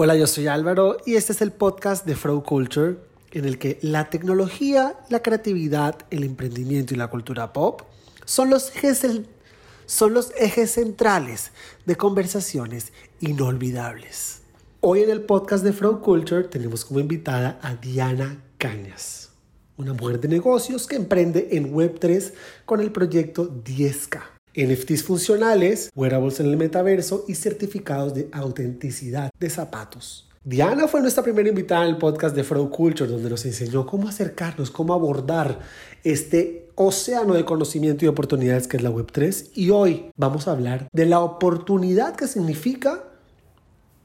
Hola, yo soy Álvaro y este es el podcast de Flow Culture, en el que la tecnología, la creatividad, el emprendimiento y la cultura pop son los ejes, centrales de conversaciones inolvidables. Hoy en el podcast de Flow Culture tenemos como invitada a Diana Cañas, una mujer de negocios que emprende en Web3 con el proyecto 10K. NFTs funcionales, wearables en el metaverso y certificados de autenticidad de zapatos. Diana fue nuestra primera invitada en el podcast de Flow Culture, donde nos enseñó cómo acercarnos, cómo abordar este océano de conocimiento y oportunidades que es la Web3. Y hoy vamos a hablar de la oportunidad que significa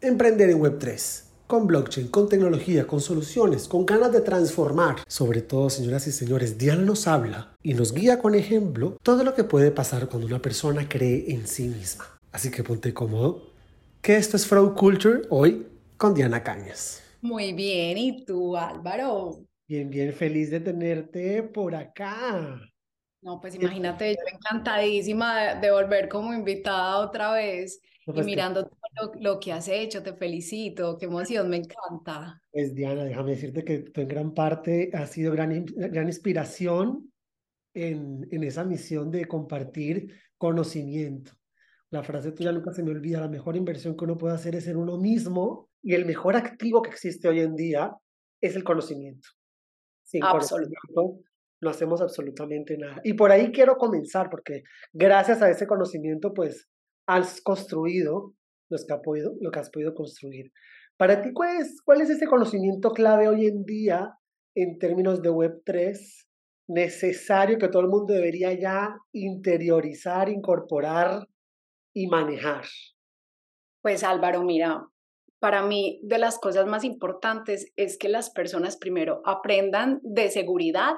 emprender en Web3 con blockchain, con tecnología, con soluciones, con ganas de transformar. Sobre todo, señoras y señores, Diana nos habla y nos guía con ejemplo todo lo que puede pasar cuando una persona cree en sí misma. Así que ponte cómodo, que esto es Fraud Culture hoy con Diana Cañas. Muy bien, ¿y tú, Álvaro? Bien, bien, feliz de tenerte por acá. No, pues imagínate, yo encantadísima de volver como invitada otra vez y mirando todo lo, que has hecho, te felicito, qué emoción, me encanta. Pues Diana, déjame decirte que tú en gran parte has sido gran, gran inspiración en, en esa misión de compartir conocimiento. La frase tuya nunca se me olvida, la mejor inversión que uno puede hacer es en uno mismo y el mejor activo que existe hoy en día es el conocimiento. Sin Absolutamente. no hacemos absolutamente nada. Y por ahí quiero comenzar, porque gracias a ese conocimiento, pues has construido lo que, has podido, lo que has podido construir. Para ti, ¿cuál es, ¿cuál es ese conocimiento clave hoy en día en términos de Web3 necesario que todo el mundo debería ya interiorizar, incorporar y manejar? Pues Álvaro, mira, para mí de las cosas más importantes es que las personas primero aprendan de seguridad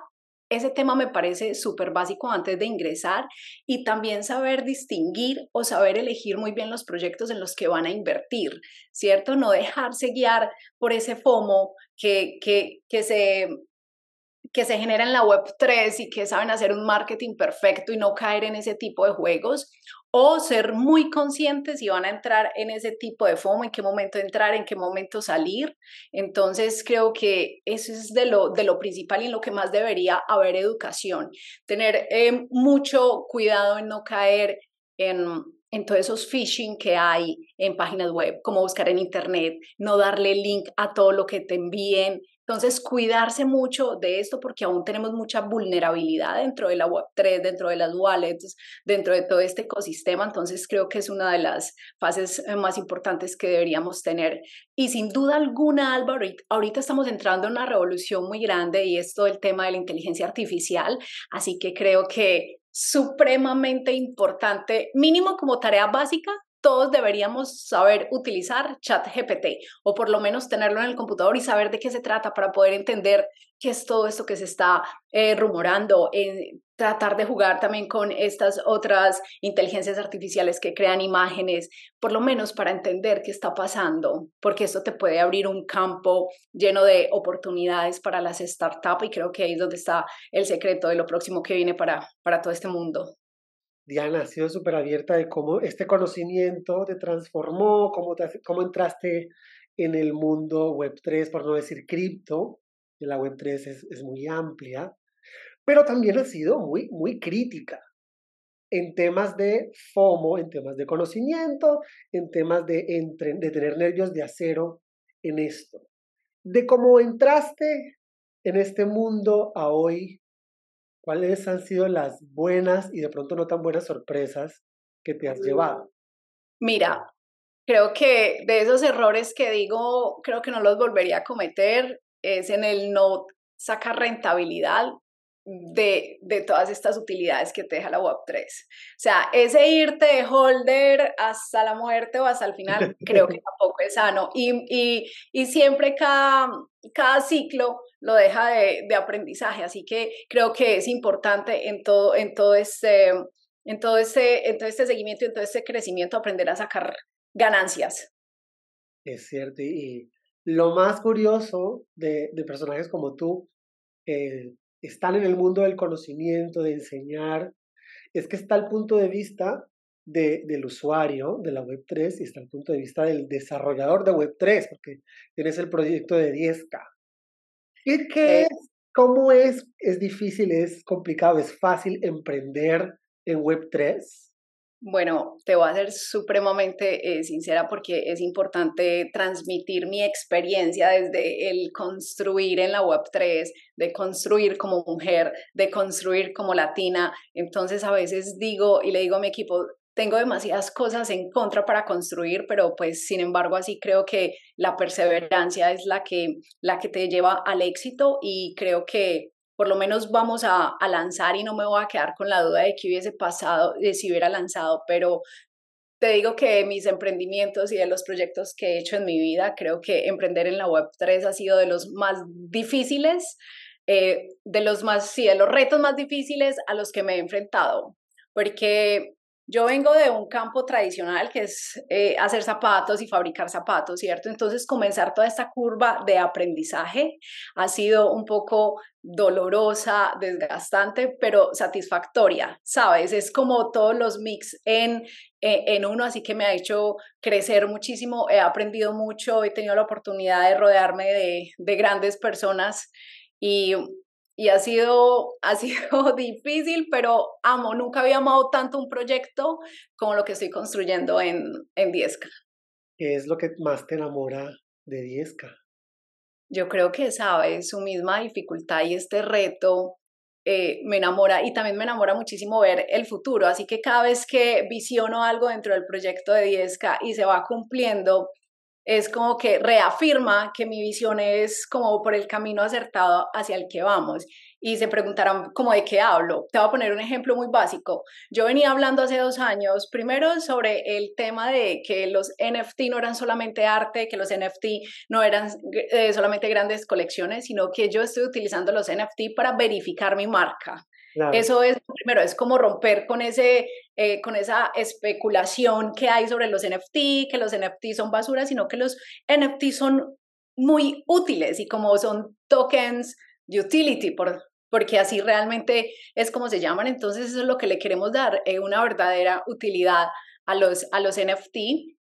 ese tema me parece súper básico antes de ingresar y también saber distinguir o saber elegir muy bien los proyectos en los que van a invertir, ¿cierto? No dejarse guiar por ese FOMO que, que, que se que se genera en la web 3 y que saben hacer un marketing perfecto y no caer en ese tipo de juegos o ser muy conscientes si van a entrar en ese tipo de FOMO, en qué momento entrar, en qué momento salir. Entonces creo que eso es de lo, de lo principal y en lo que más debería haber educación. Tener eh, mucho cuidado en no caer en, en todos esos phishing que hay en páginas web, como buscar en internet, no darle link a todo lo que te envíen, entonces, cuidarse mucho de esto porque aún tenemos mucha vulnerabilidad dentro de la Web3, dentro de las wallets, dentro de todo este ecosistema. Entonces, creo que es una de las fases eh, más importantes que deberíamos tener. Y sin duda alguna, Álvaro, ahorita estamos entrando en una revolución muy grande y es todo el tema de la inteligencia artificial. Así que creo que supremamente importante, mínimo como tarea básica, todos deberíamos saber utilizar ChatGPT o por lo menos tenerlo en el computador y saber de qué se trata para poder entender qué es todo esto que se está eh, rumorando, en tratar de jugar también con estas otras inteligencias artificiales que crean imágenes, por lo menos para entender qué está pasando, porque esto te puede abrir un campo lleno de oportunidades para las startups y creo que ahí es donde está el secreto de lo próximo que viene para, para todo este mundo. Diana ha sido súper abierta de cómo este conocimiento te transformó, cómo, cómo entraste en el mundo Web3, por no decir cripto, la Web3 es, es, muy amplia, pero también ha sido muy, muy crítica en temas de FOMO, en temas de conocimiento, en temas de, de tener nervios de acero en esto. De cómo entraste en este mundo a hoy ¿Cuáles han sido las buenas y de pronto no tan buenas sorpresas que te has llevado? Mira, creo que de esos errores que digo, creo que no los volvería a cometer, es en el no sacar rentabilidad de, de, todas estas utilidades que te deja la Web3. O sea, ese irte de holder hasta la muerte o hasta el final, creo que tampoco es sano. Y, y, y siempre cada, cada ciclo lo deja de, de, aprendizaje. Así que creo que es importante en todo, en todo este, en todo este, en todo este seguimiento en todo este crecimiento aprender a sacar ganancias. Es cierto. Y lo más curioso de, de personajes como tú, eh, están en el mundo del conocimiento, de enseñar, es que está el punto de vista del usuario de la Web3 y está el punto de vista del desarrollador de Web3, porque tienes el proyecto de 10K. ¿Y qué es? ¿Cómo es? ¿Es difícil? ¿Es complicado? ¿Es fácil emprender en Web3? Bueno, te voy a ser supremamente eh, sincera porque es importante transmitir mi experiencia desde el construir en la Web3, de construir como mujer, de construir como latina. Entonces a veces digo y le digo a mi equipo, tengo demasiadas cosas en contra para construir, pero pues sin embargo así creo que la perseverancia es la que, la que te lleva al éxito y creo que por lo menos vamos a, lanzar y no me voy a quedar con la duda de que hubiese pasado, de si hubiera lanzado, pero te digo que mis emprendimientos y de los proyectos que he hecho en mi vida, creo que emprender en la Web3 ha sido de los más difíciles, eh, de los más, sí, de los retos más difíciles a los que me he enfrentado, porque yo vengo de un campo tradicional que es eh, hacer zapatos y fabricar zapatos, ¿cierto? Entonces comenzar toda esta curva de aprendizaje ha sido un poco dolorosa, desgastante, pero satisfactoria, ¿sabes? Es como todos los mix en, eh, en uno, así que me ha hecho crecer muchísimo, he aprendido mucho, he tenido la oportunidad de rodearme de, de grandes personas y y ha sido, ha sido difícil, pero amo, nunca había amado tanto un proyecto como lo que estoy construyendo en, en 10K. ¿Qué es lo que más te enamora de 10K? Yo creo que, sabes, su misma dificultad y este reto eh, me enamora y también me enamora muchísimo ver el futuro. Así que cada vez que visiono algo dentro del proyecto de 10K y se va cumpliendo, es como que reafirma que mi visión es como por el camino acertado hacia el que vamos. Y se preguntarán como de qué hablo. Te voy a poner un ejemplo muy básico. Yo venía hablando hace dos años, primero sobre el tema de que los NFT no eran solamente arte, que los NFT no eran eh, solamente grandes colecciones, sino que yo estoy utilizando los NFT para verificar mi marca. Eso es, primero, es como romper con, ese, eh, con esa especulación que hay sobre los NFT, que los NFT son basura, sino que los NFT son muy útiles y como son tokens utility, por, porque así realmente es como se llaman, entonces eso es lo que le queremos dar, eh, una verdadera utilidad a los, a los NFT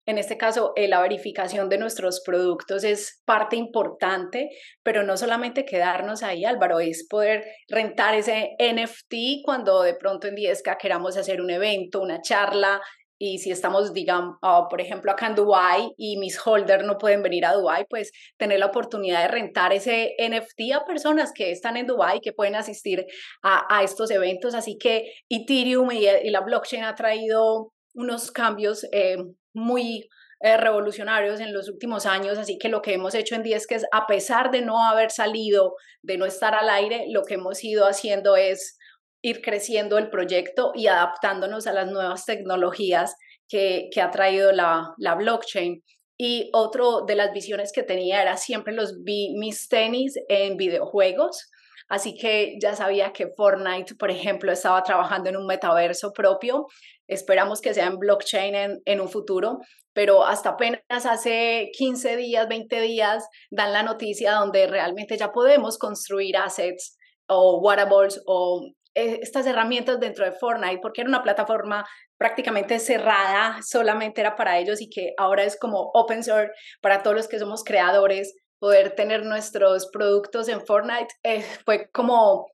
en este caso, eh, la verificación de nuestros productos es parte importante, pero no solamente quedarnos ahí, Álvaro, es poder rentar ese NFT cuando de pronto en 10K queramos hacer un evento, una charla, y si estamos, digamos, ah, por ejemplo, acá en Dubai y mis holders no pueden venir a Dubai, pues tener la oportunidad de rentar ese NFT a personas que están en Dubai que pueden asistir a, estos eventos. Así que Ethereum y, la blockchain ha traído unos cambios eh, muy eh, revolucionarios en los últimos años, así que lo que hemos hecho en 10 que es, a pesar de no haber salido, de no estar al aire, lo que hemos ido haciendo es ir creciendo el proyecto y adaptándonos a las nuevas tecnologías que, ha traído la, blockchain. Y otro de las visiones que tenía era siempre los mis tenis en videojuegos. Así que ya sabía que Fortnite, por ejemplo, estaba trabajando en un metaverso propio. Esperamos que sea en blockchain en, en un futuro, pero hasta apenas hace 15 días, 20 días, dan la noticia donde realmente ya podemos construir assets o wearables o eh, estas herramientas dentro de Fortnite, porque era una plataforma prácticamente cerrada, solamente era para ellos y que ahora es como open source para todos los que somos creadores poder tener nuestros productos en Fortnite eh, fue como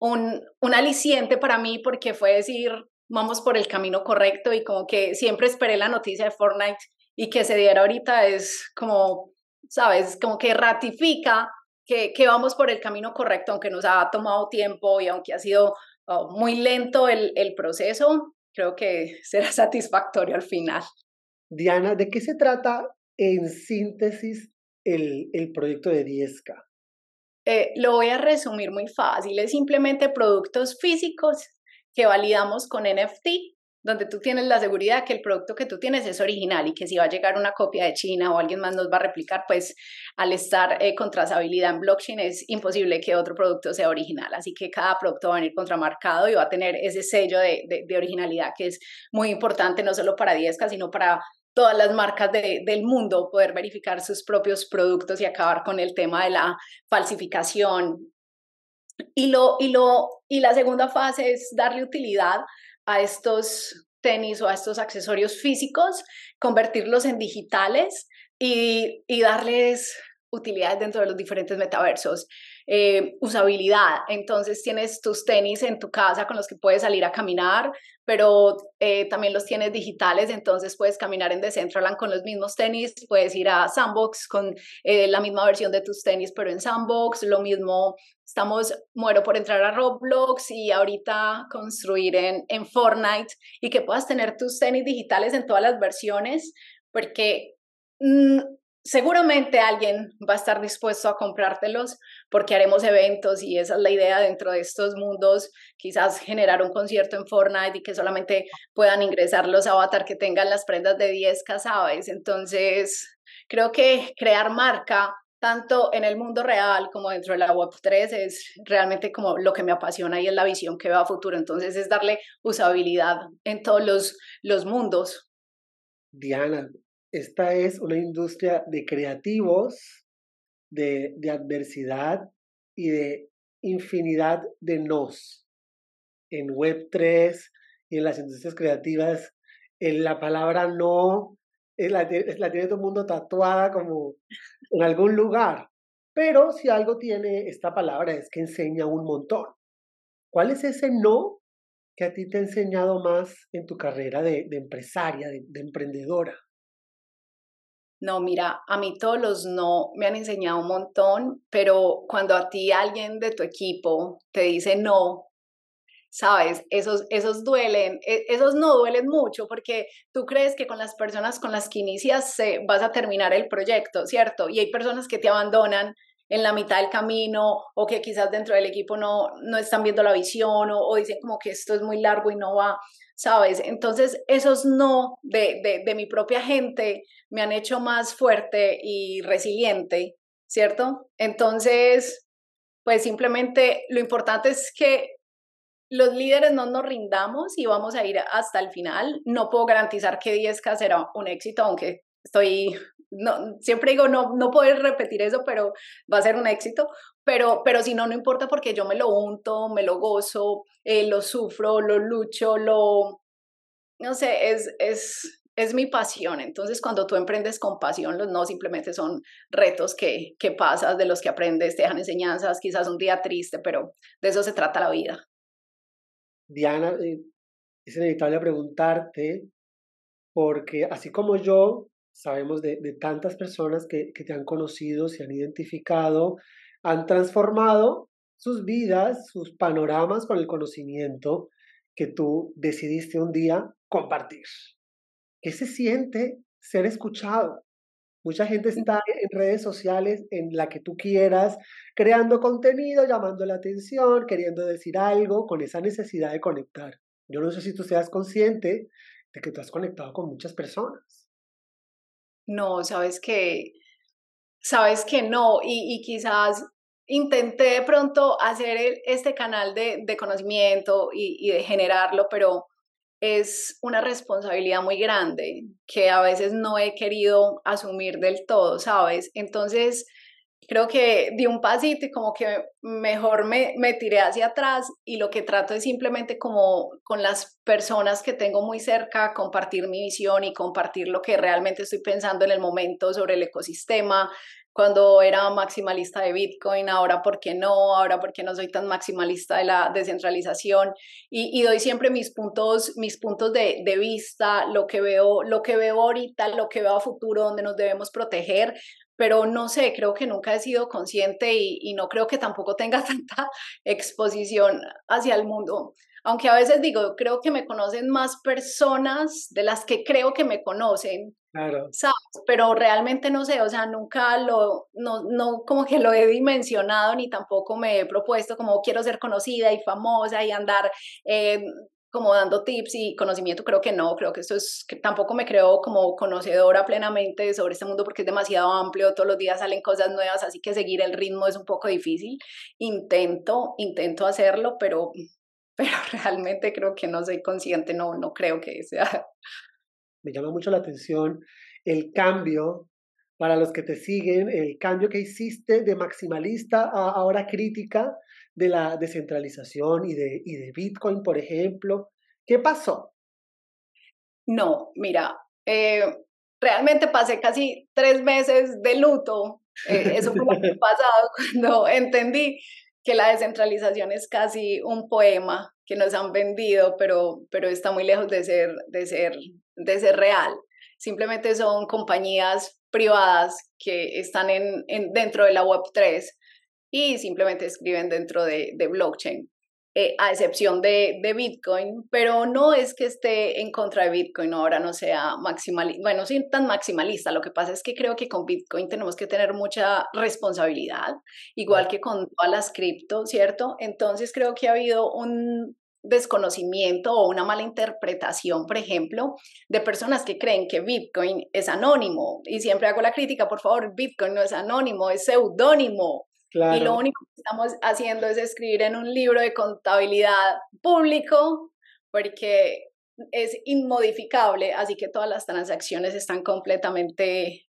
un, un aliciente para mí porque fue decir, vamos por el camino correcto y como que siempre esperé la noticia de Fortnite y que se diera ahorita es como, sabes, como que ratifica que, que vamos por el camino correcto, aunque nos ha tomado tiempo y aunque ha sido oh, muy lento el, el proceso, creo que será satisfactorio al final. Diana, ¿de qué se trata en síntesis el, el proyecto de 10K? Eh, lo voy a resumir muy fácil, es simplemente productos físicos que validamos con NFT, donde tú tienes la seguridad que el producto que tú tienes es original y que si va a llegar una copia de China o alguien más nos va a replicar, pues al estar eh, con trazabilidad en blockchain es imposible que otro producto sea original. Así que cada producto va a venir contramarcado y va a tener ese sello de, originalidad que es muy importante no solo para 10K, sino para todas las marcas de, del mundo poder verificar sus propios productos y acabar con el tema de la falsificación. Y, lo, y, lo, y la segunda fase es darle utilidad a estos tenis o a estos accesorios físicos, convertirlos en digitales y, y darles utilidades dentro de los diferentes metaversos. Eh, usabilidad, entonces tienes tus tenis en tu casa con los que puedes salir a caminar, pero eh, también los tienes digitales, entonces puedes caminar en Decentraland con los mismos tenis, puedes ir a Sandbox con eh, la misma versión de tus tenis, pero en Sandbox, lo mismo, estamos, muero por entrar a Roblox y ahorita construir en, en Fortnite y que puedas tener tus tenis digitales en todas las versiones, porque... Mm, seguramente alguien va a estar dispuesto a comprártelos porque haremos eventos y esa es la idea dentro de estos mundos, quizás generar un concierto en Fortnite y que solamente puedan ingresar los avatar que tengan las prendas de 10 ¿sabes? Entonces, creo que crear marca tanto en el mundo real como dentro de la Web3 es realmente como lo que me apasiona y es la visión que veo a futuro. Entonces es darle usabilidad en todos los, los mundos. Diana, esta es una industria de creativos, de, adversidad y de infinidad de nos. En Web3 y en las industrias creativas, en la palabra no la, la tiene todo el mundo tatuada como en algún lugar. Pero si algo tiene esta palabra es que enseña un montón. ¿Cuál es ese no que a ti te ha enseñado más en tu carrera de, empresaria, de emprendedora? No, mira, a mí todos los no me han enseñado un montón, pero cuando a ti alguien de tu equipo te dice no, sabes, esos, esos duelen, e, esos no duelen mucho porque tú crees que con las personas con las que inicias vas a terminar el proyecto, ¿cierto? Y hay personas que te abandonan en la mitad del camino o que quizás dentro del equipo no, no están viendo la visión o, o dicen como que esto es muy largo y no va. ¿Sabes? Entonces, esos no de, de, mi propia gente me han hecho más fuerte y resiliente, ¿cierto? Entonces, pues simplemente lo importante es que los líderes no nos rindamos y vamos a ir hasta el final. No puedo garantizar que 10K será un éxito, aunque estoy no, siempre digo, no, no poder repetir eso, pero va a ser un éxito. Pero, pero si no, no importa porque yo me lo unto, me lo gozo, eh, lo sufro, lo lucho, lo, no sé, es, es, es mi pasión. Entonces, cuando tú emprendes con pasión, los no simplemente son retos que, que pasas, de los que aprendes, te dejan enseñanzas, quizás un día triste, pero de eso se trata la vida. Diana, eh, es inevitable preguntarte, porque así como yo, sabemos de, tantas personas que, que, te han conocido, se han identificado, han transformado sus vidas, sus panoramas con el conocimiento que tú decidiste un día compartir. ¿Qué se siente ser escuchado? Mucha gente está en redes sociales en la que tú quieras, creando contenido, llamando la atención, queriendo decir algo, con esa necesidad de conectar. Yo no sé si tú seas consciente de que tú has conectado con muchas personas. No, sabes que, sabes que no, y, quizás intenté de pronto hacer este canal de, conocimiento y, y, de generarlo, pero es una responsabilidad muy grande que a veces no he querido asumir del todo, ¿sabes? Entonces, creo que di un pasito y como que mejor me, me tiré hacia atrás y lo que trato es simplemente como con las personas que tengo muy cerca compartir mi visión y compartir lo que realmente estoy pensando en el momento sobre el ecosistema. Cuando era maximalista de Bitcoin, ahora por qué no, ahora por qué no soy tan maximalista de la descentralización y, y doy siempre mis puntos, mis puntos de, de vista, lo que veo, lo que veo ahorita, lo que veo a futuro, donde nos debemos proteger, pero no sé, creo que nunca he sido consciente y, no creo que tampoco tenga tanta exposición hacia el mundo. Aunque a veces digo, creo que me conocen más personas de las que creo que me conocen. Claro. ¿sabes? Pero realmente no sé, o sea, nunca lo, no, no como que lo he dimensionado ni tampoco me he propuesto como quiero ser conocida y famosa y andar eh, como dando tips y conocimiento, creo que no, creo que esto es, que tampoco me creo como conocedora plenamente sobre este mundo porque es demasiado amplio, todos los días salen cosas nuevas, así que seguir el ritmo es un poco difícil. Intento, intento hacerlo, pero, pero realmente creo que no soy consciente, no, no creo que sea. Me llama mucho la atención el cambio para los que te siguen, el cambio que hiciste de maximalista a ahora crítica de la descentralización y de, y de Bitcoin, por ejemplo. ¿Qué pasó? No, mira, eh, realmente pasé casi tres meses de luto. Eh, eso fue lo que pasado cuando entendí que la descentralización es casi un poema que nos han vendido, pero, pero está muy lejos de ser, de, ser, de ser real. Simplemente son compañías privadas que están en, en dentro de la Web3 y simplemente escriben dentro de, de blockchain. Eh, a excepción de, de, Bitcoin, pero no es que esté en contra de Bitcoin, ahora no sea maximalista, bueno, soy tan maximalista, lo que pasa es que creo que con Bitcoin tenemos que tener mucha responsabilidad, igual que con todas las cripto, ¿cierto? Entonces creo que ha habido un desconocimiento o una mala interpretación, por ejemplo, de personas que creen que Bitcoin es anónimo. Y siempre hago la crítica, por favor, Bitcoin no es anónimo, es seudónimo. Y lo único que estamos haciendo es escribir en un libro de contabilidad público porque es inmodificable, así que todas las transacciones están completamente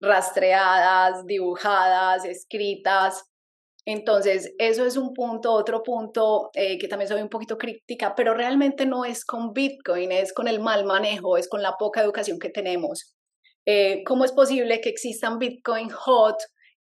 rastreadas, dibujadas, escritas. Entonces, eso es un punto, otro punto eh, que también soy un poquito crítica, pero realmente no es con Bitcoin, es con el mal manejo, es con la poca educación que tenemos. Eh, ¿Cómo es posible que existan Bitcoin hot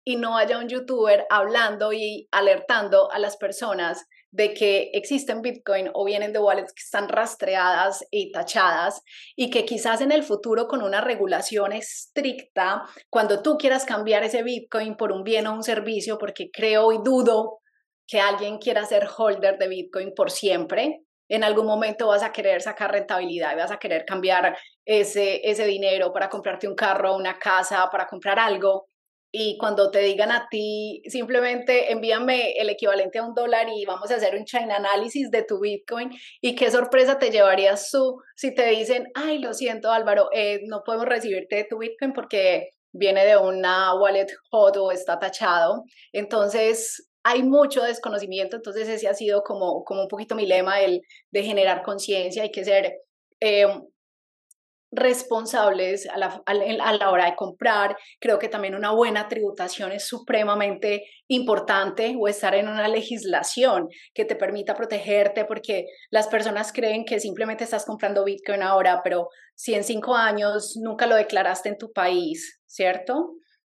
y no haya un youtuber hablando y alertando a las personas de que existen Bitcoin o vienen de wallets que están rastreadas y tachadas y que quizás en el futuro con una regulación estricta, cuando tú quieras cambiar ese Bitcoin por un bien o un servicio, porque creo y dudo que alguien quiera ser holder de Bitcoin por siempre, en algún momento vas a querer sacar rentabilidad, vas a querer cambiar ese, ese dinero para comprarte un carro, una casa, para comprar algo y cuando te digan a ti, simplemente envíame el equivalente a un dólar y vamos a hacer un chain análisis de tu Bitcoin y qué sorpresa te llevarías tú si te dicen, ay, lo siento Álvaro, eh, no podemos recibirte de tu Bitcoin porque viene de una wallet hot o está tachado. Entonces, hay mucho desconocimiento, entonces ese ha sido como, como un poquito mi lema, el de generar conciencia, hay que ser eh, responsables a la, a la, hora de comprar. Creo que también una buena tributación es supremamente importante o estar en una legislación que te permita protegerte porque las personas creen que simplemente estás comprando Bitcoin ahora, pero si en cinco años nunca lo declaraste en tu país, ¿cierto?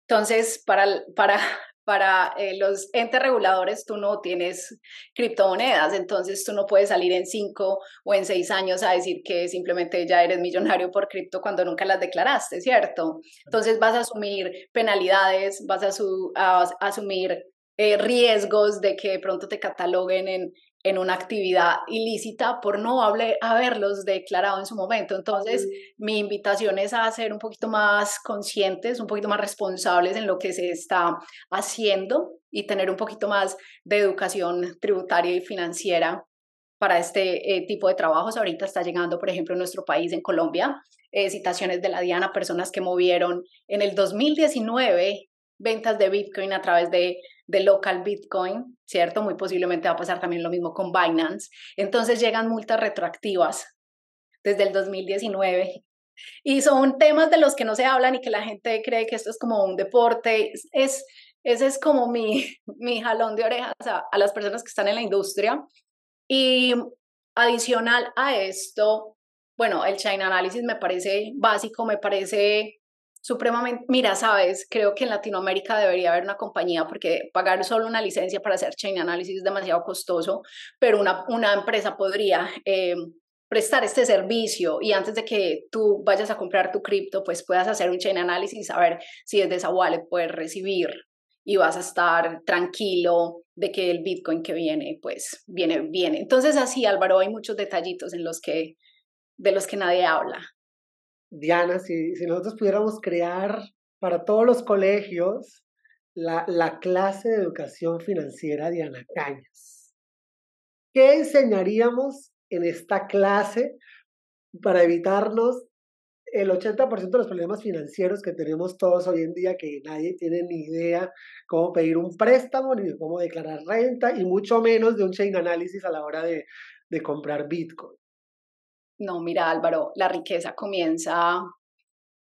Entonces, para, para para eh, los entes reguladores tú no tienes criptomonedas, entonces tú no puedes salir en cinco o en seis años a decir que simplemente ya eres millonario por cripto cuando nunca las declaraste, ¿cierto? Entonces vas a asumir penalidades, vas a, asumir eh, riesgos de que de pronto te cataloguen en, en una actividad ilícita por no haberlos declarado en su momento. Entonces, mi invitación es a ser un poquito más conscientes, un poquito más responsables en lo que se está haciendo y tener un poquito más de educación tributaria y financiera para este eh, tipo de trabajos. Ahorita está llegando, por ejemplo, en nuestro país, en Colombia, eh, citaciones de la Diana, personas que movieron en el 2019 ventas de Bitcoin a través de de local Bitcoin, ¿cierto? Muy posiblemente va a pasar también lo mismo con Binance. Entonces llegan multas retroactivas desde el 2019 y son temas de los que no se hablan y que la gente cree que esto es como un deporte. Es, ese es como mi, mi jalón de orejas a, a las personas que están en la industria. Y adicional a esto, bueno, el chain analysis me parece básico, me parece supremamente, mira, sabes, creo que en Latinoamérica debería haber una compañía porque pagar solo una licencia para hacer chain analysis es demasiado costoso, pero una, una empresa podría eh, prestar este servicio y antes de que tú vayas a comprar tu cripto, pues puedas hacer un chain analysis y saber si desde esa wallet puedes recibir y vas a estar tranquilo de que el Bitcoin que viene, pues viene, viene. Entonces así, Álvaro, hay muchos detallitos en los que, de los que nadie habla. Diana, si, si nosotros pudiéramos crear para todos los colegios la, la clase de educación financiera Diana Cañas, ¿qué enseñaríamos en esta clase para evitarnos el 80% de los problemas financieros que tenemos todos hoy en día, que nadie tiene ni idea cómo pedir un préstamo, ni cómo declarar renta, y mucho menos de un chain análisis a la hora de, de comprar Bitcoin. No, mira Álvaro, la riqueza comienza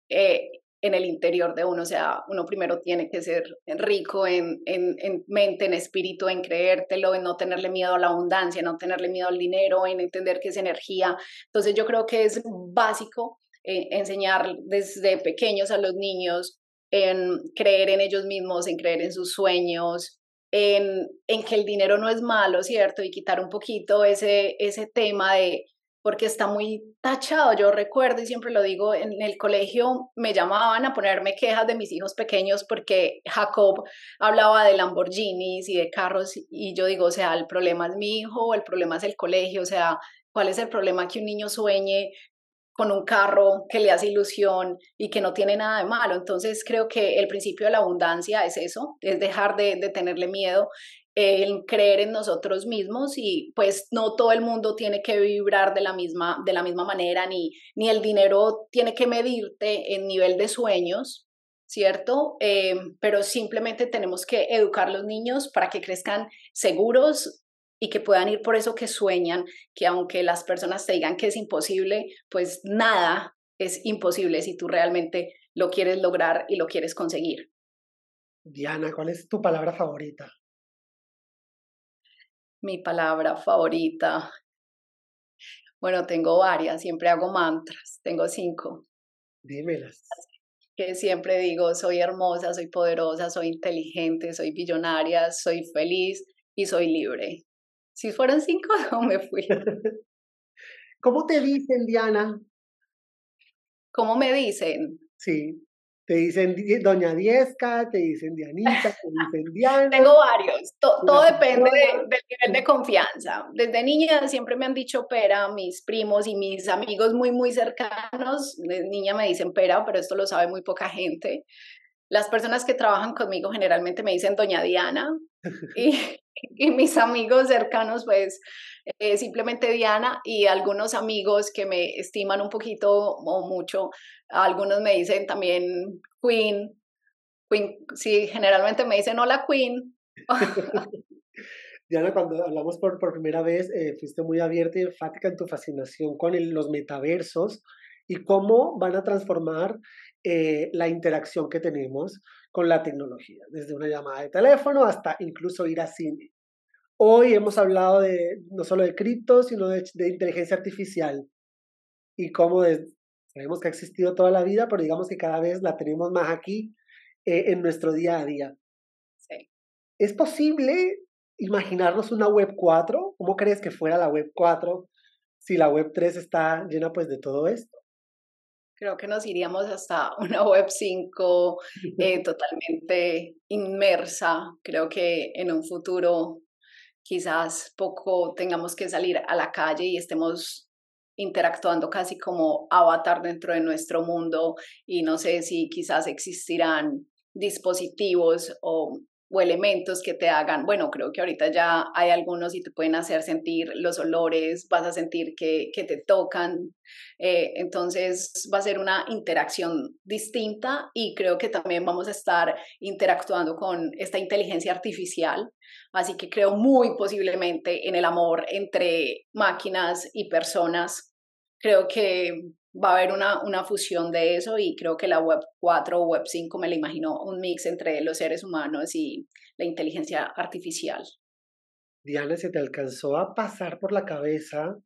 eh, en el interior de uno. O sea, uno primero tiene que ser rico en, en, en, mente, en espíritu, en creértelo, en no tenerle miedo a la abundancia, en no tenerle miedo al dinero, en entender que es energía. Entonces yo creo que es básico eh, enseñar desde pequeños a los niños en creer en ellos mismos, en creer en sus sueños, en, en que el dinero no es malo, ¿cierto? Y quitar un poquito ese, ese tema de porque está muy tachado. Yo recuerdo y siempre lo digo, en el colegio me llamaban a ponerme quejas de mis hijos pequeños porque Jacob hablaba de Lamborghinis y de carros y yo digo, o sea, el problema es mi hijo, el problema es el colegio, o sea, ¿cuál es el problema que un niño sueñe con un carro que le hace ilusión y que no tiene nada de malo. Entonces creo que el principio de la abundancia es eso, es dejar de, de tenerle miedo el creer en nosotros mismos y pues no todo el mundo tiene que vibrar de la misma, de la misma manera, ni, ni el dinero tiene que medirte en nivel de sueños, ¿cierto? Eh, pero simplemente tenemos que educar a los niños para que crezcan seguros y que puedan ir por eso que sueñan, que aunque las personas te digan que es imposible, pues nada es imposible si tú realmente lo quieres lograr y lo quieres conseguir. Diana, ¿cuál es tu palabra favorita? Mi palabra favorita. Bueno, tengo varias, siempre hago mantras, tengo cinco. Dímelas. Que siempre digo, soy hermosa, soy poderosa, soy inteligente, soy billonaria, soy feliz y soy libre. Si fueron cinco, no me fui. ¿Cómo te dicen, Diana? ¿Cómo me dicen? Sí. Te dicen Doña Diezca, te dicen Dianita, te dicen Diana. Tengo varios, todo depende del nivel de confianza. Desde niña siempre me han dicho pera, mis primos y mis amigos muy, muy cercanos. De niña me dicen pera, pero esto lo sabe muy poca gente. Las personas que trabajan conmigo generalmente me dicen Doña Diana y, y mis amigos cercanos pues eh, simplemente Diana y algunos amigos que me estiman un poquito o mucho, algunos me dicen también Queen, Queen, sí, generalmente me dicen hola Queen. Diana, cuando hablamos por, por primera vez, eh, fuiste muy abierta y enfática en tu fascinación con los metaversos y cómo van a transformar eh, la interacción que tenemos con la tecnología, desde una llamada de teléfono hasta incluso ir a cine. Hoy hemos hablado de no solo de cripto, sino de, inteligencia artificial y cómo sabemos que ha existido toda la vida, pero digamos que cada vez la tenemos más aquí eh, en nuestro día a día. Sí. ¿Es posible imaginarnos una web 4? ¿Cómo crees que fuera la web 4 si la web 3 está llena pues de todo esto? Creo que nos iríamos hasta una web 5 eh, totalmente inmersa. Creo que en un futuro quizás poco tengamos que salir a la calle y estemos interactuando casi como avatar dentro de nuestro mundo y no sé si quizás existirán dispositivos o o elementos que te hagan, bueno, creo que ahorita ya hay algunos y te pueden hacer sentir los olores, vas a sentir que, que te tocan, eh, entonces va a ser una interacción distinta y creo que también vamos a estar interactuando con esta inteligencia artificial, así que creo muy posiblemente en el amor entre máquinas y personas. Creo que va a haber una, una fusión de eso y creo que la Web 4 o Web 5 me la imagino un mix entre los seres humanos y la inteligencia artificial. Diana, ¿se te alcanzó a pasar por la cabeza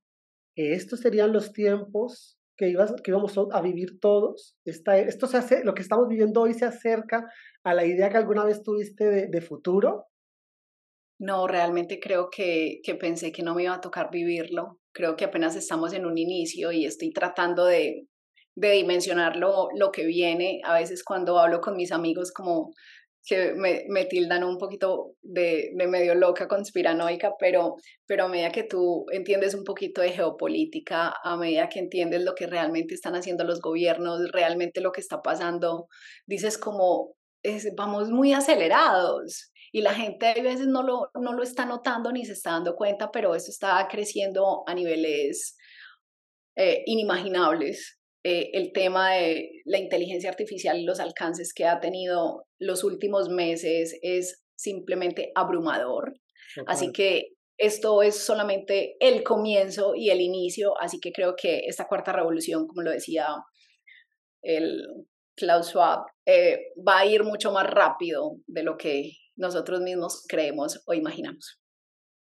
que estos serían los tiempos que, ibas, que íbamos a vivir todos? Esta, esto se hace, lo que estamos viviendo hoy se acerca a la idea que alguna vez tuviste de, de futuro. No, realmente creo que, que pensé que no me iba a tocar vivirlo. Creo que apenas estamos en un inicio y estoy tratando de, de dimensionar lo, que viene. A veces cuando hablo con mis amigos como que me, me tildan un poquito de, de, medio loca, conspiranoica, pero, pero a medida que tú entiendes un poquito de geopolítica, a medida que entiendes lo que realmente están haciendo los gobiernos, realmente lo que está pasando, dices como, vamos muy acelerados y la gente a veces no lo, no lo está notando ni se está dando cuenta, pero eso está creciendo a niveles eh, inimaginables. Eh, el tema de la inteligencia artificial y los alcances que ha tenido los últimos meses es simplemente abrumador. Así que esto es solamente el comienzo y el inicio, así que creo que esta cuarta revolución, como lo decía el Klaus Schwab, eh, va a ir mucho más rápido de lo que nosotros mismos creemos o imaginamos.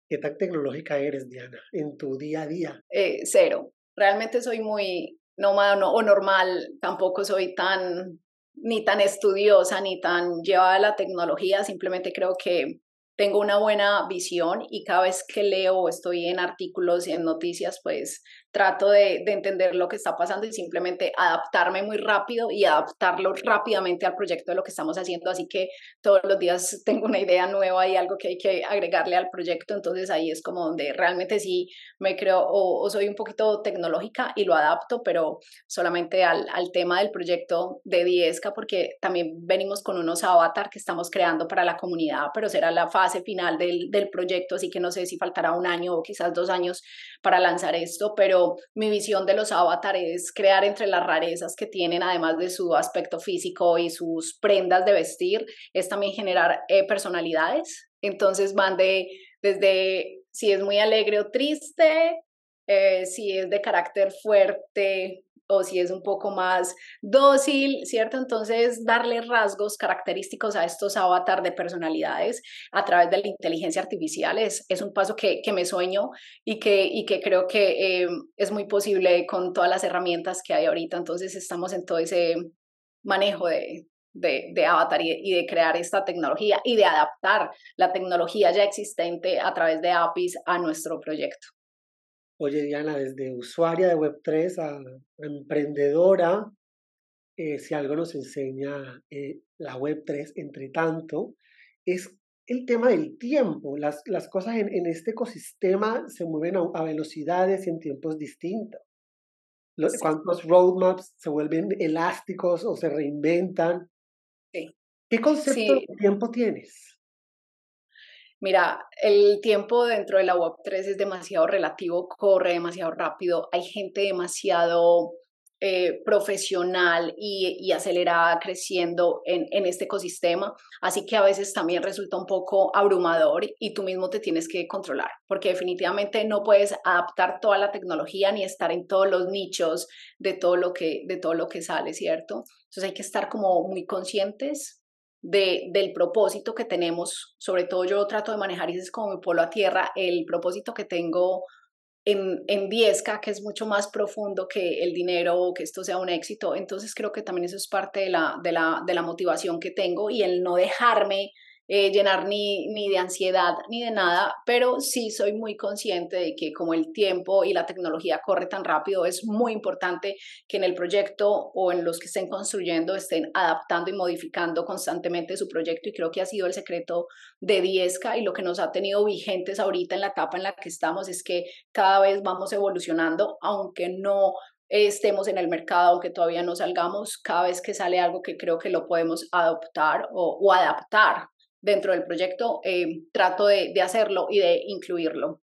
¿Qué tan tecnológica eres, Diana, en tu día a día? Eh, cero. Realmente soy muy nómada no, o normal, tampoco soy tan ni tan estudiosa ni tan llevada a la tecnología, simplemente creo que tengo una buena visión y cada vez que leo o estoy en artículos y en noticias, pues trato de, entender lo que está pasando y simplemente adaptarme muy rápido y adaptarlo rápidamente al proyecto de lo que estamos haciendo. Así que todos los días tengo una idea nueva y algo que hay que agregarle al proyecto. Entonces ahí es como donde realmente sí me creo o, soy un poquito tecnológica y lo adapto, pero solamente al, al tema del proyecto de Diezca, porque también venimos con unos avatar que estamos creando para la comunidad, pero será la fase final del, del proyecto, así que no sé si faltará un año o quizás dos años para lanzar esto, pero mi visión de los avatares es crear entre las rarezas que tienen, además de su aspecto físico y sus prendas de vestir, es también generar eh, personalidades. Entonces van de, desde si es muy alegre o triste, eh, si es de carácter fuerte o si es un poco más dócil, ¿cierto? Entonces, darle rasgos característicos a estos avatar de personalidades a través de la inteligencia artificial es, es un paso que, que, me sueño y que, y que creo que eh, es muy posible con todas las herramientas que hay ahorita. Entonces, estamos en todo ese manejo de, de, de, avatar y, y, de crear esta tecnología y de adaptar la tecnología ya existente a través de APIs a nuestro proyecto. Oye, Diana, desde usuaria de Web3 a emprendedora, eh, si algo nos enseña eh, la Web3, entre tanto, es el tema del tiempo. Las, las cosas en, en, este ecosistema se mueven a, velocidades y en tiempos distintos. Los, ¿Cuántos roadmaps se vuelven elásticos o se reinventan? Sí. ¿Qué concepto de tiempo tienes? Mira, el tiempo dentro de la Web3 es demasiado relativo, corre demasiado rápido, hay gente demasiado eh, profesional y, y, acelerada creciendo en, en, este ecosistema, así que a veces también resulta un poco abrumador y tú mismo te tienes que controlar, porque definitivamente no puedes adaptar toda la tecnología ni estar en todos los nichos de todo lo que, de todo lo que sale, ¿cierto? Entonces hay que estar como muy conscientes de, del propósito que tenemos, sobre todo yo trato de manejar, y es como mi polo a tierra, el propósito que tengo en, en Viesca, que es mucho más profundo que el dinero o que esto sea un éxito. Entonces creo que también eso es parte de la, de la, de la motivación que tengo y el no dejarme eh, llenar ni, ni de ansiedad ni de nada, pero sí soy muy consciente de que como el tiempo y la tecnología corre tan rápido, es muy importante que en el proyecto o en los que estén construyendo estén adaptando y modificando constantemente su proyecto y creo que ha sido el secreto de Diezca y lo que nos ha tenido vigentes ahorita en la etapa en la que estamos es que cada vez vamos evolucionando, aunque no estemos en el mercado, aunque todavía no salgamos, cada vez que sale algo que creo que lo podemos adoptar o, o adaptar dentro del proyecto, eh, trato de, de, hacerlo y de incluirlo.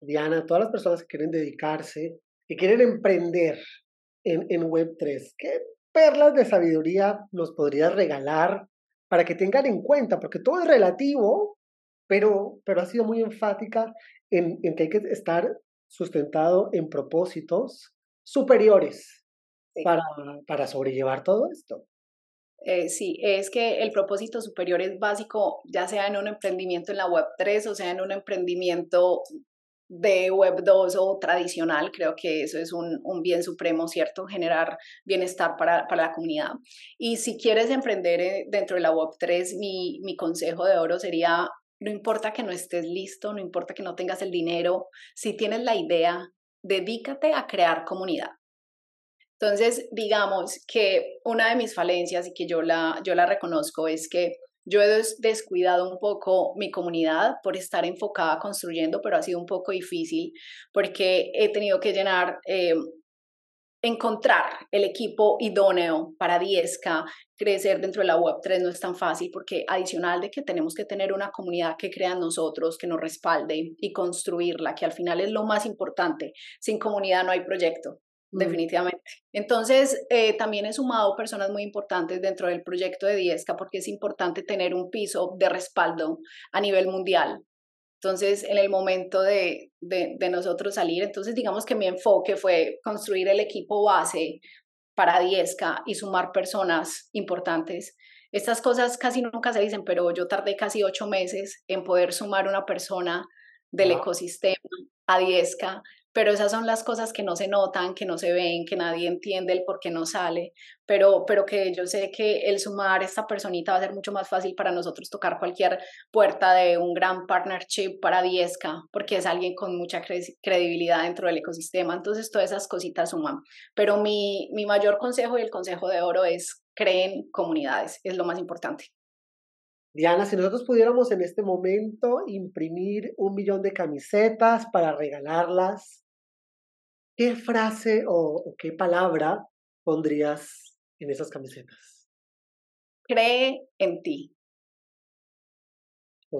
Diana, todas las personas que quieren dedicarse, que quieren emprender en, en Web3, ¿qué perlas de sabiduría nos podrías regalar para que tengan en cuenta? Porque todo es relativo, pero, pero ha sido muy enfática en, en que hay que estar sustentado en propósitos superiores sí. para, para sobrellevar todo esto. Eh, sí, es que el propósito superior es básico, ya sea en un emprendimiento en la Web 3 o sea en un emprendimiento de Web 2 o tradicional, creo que eso es un, bien supremo, ¿cierto? Generar bienestar para, para, la comunidad. Y si quieres emprender eh, dentro de la Web 3, mi, mi consejo de oro sería, no importa que no estés listo, no importa que no tengas el dinero, si tienes la idea, dedícate a crear comunidad. Entonces, digamos que una de mis falencias y que yo la, yo la reconozco es que yo he descuidado un poco mi comunidad por estar enfocada construyendo, pero ha sido un poco difícil porque he tenido que llenar, eh, encontrar el equipo idóneo para 10K. Crecer dentro de la Web3 no es tan fácil porque adicional de que tenemos que tener una comunidad que crea en nosotros, que nos respalde y construirla, que al final es lo más importante. Sin comunidad no hay proyecto. Mm. definitivamente. Entonces, eh, también he sumado personas muy importantes dentro del proyecto de Diezca porque es importante tener un piso de respaldo a nivel mundial. Entonces, en el momento de, de, de nosotros salir, entonces digamos que mi enfoque fue construir el equipo base para Diezca y sumar personas importantes. Estas cosas casi nunca se dicen, pero yo tardé casi ocho meses en poder sumar una persona del ecosistema a Diezca pero esas son las cosas que no se notan, que no se ven, que nadie entiende el por qué no sale, pero, pero que yo sé que el sumar esta personita va a ser mucho más fácil para nosotros tocar cualquier puerta de un gran partnership para Diezca, porque es alguien con mucha credibilidad dentro del ecosistema, entonces todas esas cositas suman, pero mi, mi mayor consejo y el consejo de oro es creen comunidades, es lo más importante. Diana, si nosotros pudiéramos en este momento imprimir un millón de camisetas para regalarlas, ¿qué frase o, qué palabra pondrías en esas camisetas? Cree en ti.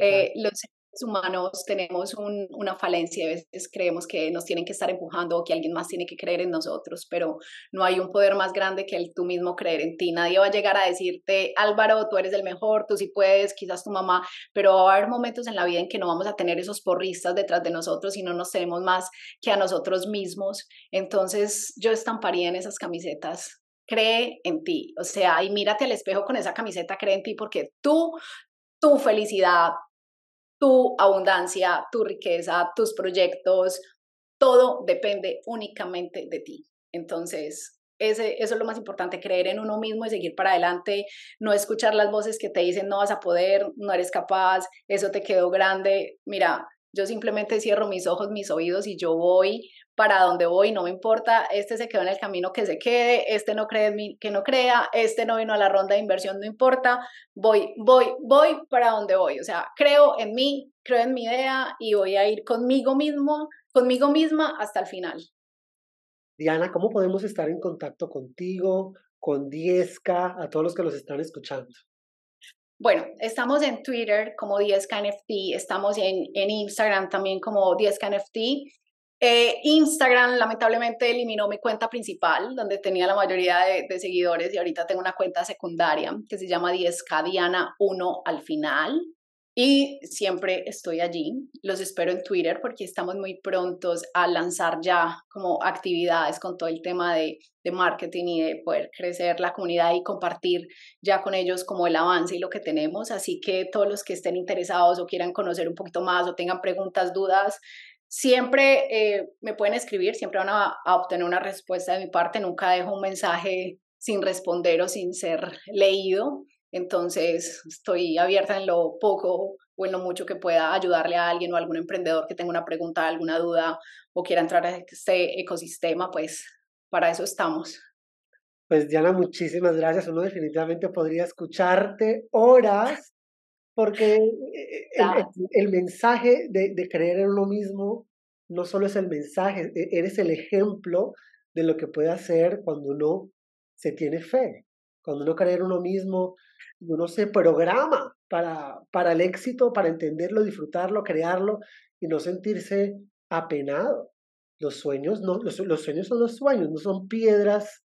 Eh, los humanos tenemos una falencia, a veces creemos que nos tienen que estar empujando o que alguien más tiene que creer en nosotros, pero no hay un poder más grande que el tú mismo creer en ti. Nadie va a llegar a decirte, Álvaro, tú eres el mejor, tú sí puedes, quizás tu mamá, pero va a haber momentos en la vida en que no vamos a tener esos porristas detrás de nosotros y no nos tenemos más que a nosotros mismos. Entonces yo estamparía en esas camisetas cree en ti, o sea, y mírate al espejo con esa camiseta, cree en ti, porque tú, tu felicidad, tu abundancia, tu riqueza, tus proyectos, todo depende únicamente de ti. Entonces, ese, eso es lo más importante, creer en uno mismo y seguir para adelante, no escuchar las voces que te dicen no vas a poder, no eres capaz, eso te quedó grande. Mira, yo simplemente cierro mis ojos, mis oídos y yo voy para donde voy, no me importa, este se quedó en el camino que se quede, este no cree en mí, que no crea, este no vino a la ronda de inversión, no importa, voy, voy, voy para donde voy, o sea, creo en mí, creo en mi idea y voy a ir conmigo mismo, conmigo misma hasta el final. Diana, ¿cómo podemos estar en contacto contigo, con Diezca, a todos los que los están escuchando? Bueno, estamos en Twitter como 10KNFT, estamos en, en Instagram también como 10KNFT eh, Instagram lamentablemente eliminó mi cuenta principal, donde tenía la mayoría de, seguidores, y ahorita tengo una cuenta secundaria que se llama 10K Diana 1 al final. Y siempre estoy allí. Los espero en Twitter porque estamos muy prontos a lanzar ya como actividades con todo el tema de, de marketing y de poder crecer la comunidad y compartir ya con ellos como el avance y lo que tenemos. Así que todos los que estén interesados o quieran conocer un poquito más o tengan preguntas, dudas, Siempre eh, me pueden escribir, siempre van a, obtener una respuesta de mi parte, nunca dejo un mensaje sin responder o sin ser leído. Entonces, estoy abierta en lo poco o en lo mucho que pueda ayudarle a alguien o a algún emprendedor que tenga una pregunta, alguna duda o quiera entrar a este ecosistema, pues para eso estamos. Pues Diana, muchísimas gracias. Uno definitivamente podría escucharte horas porque eh, el, mensaje de, de, creer en uno mismo no solo es el mensaje, e, eres el ejemplo de lo que puede hacer cuando uno se tiene fe, cuando uno cree en uno mismo uno se programa para, para el éxito, para entenderlo, disfrutarlo, crearlo y no sentirse apenado. Los sueños, no, los sueños son los sueños, no son piedras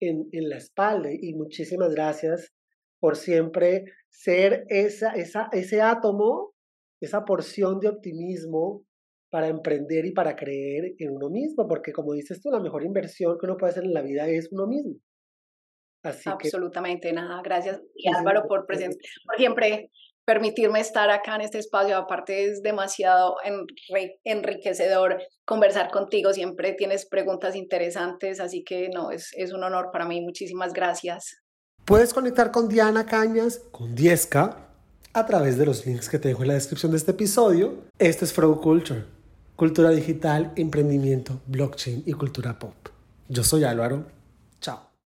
en, en la espalda. Y muchísimas gracias por siempre ser esa, esa, ese átomo, esa porción de optimismo para emprender y para creer en uno mismo, porque como dices tú, la mejor inversión que uno puede hacer en la vida es uno mismo. Así Absolutamente nada. Gracias, Álvaro, por, por siempre permitirme estar acá en este espacio. Aparte es demasiado enriquecedor conversar contigo. Siempre tienes preguntas interesantes, así que no, es, es un honor para mí. Muchísimas gracias. Puedes conectar con Diana Cañas, con 10K, a través de los links que te dejo en la descripción de este episodio. Esto es Flow Culture, cultura digital, emprendimiento, blockchain y cultura pop. Yo soy Álvaro. Chao.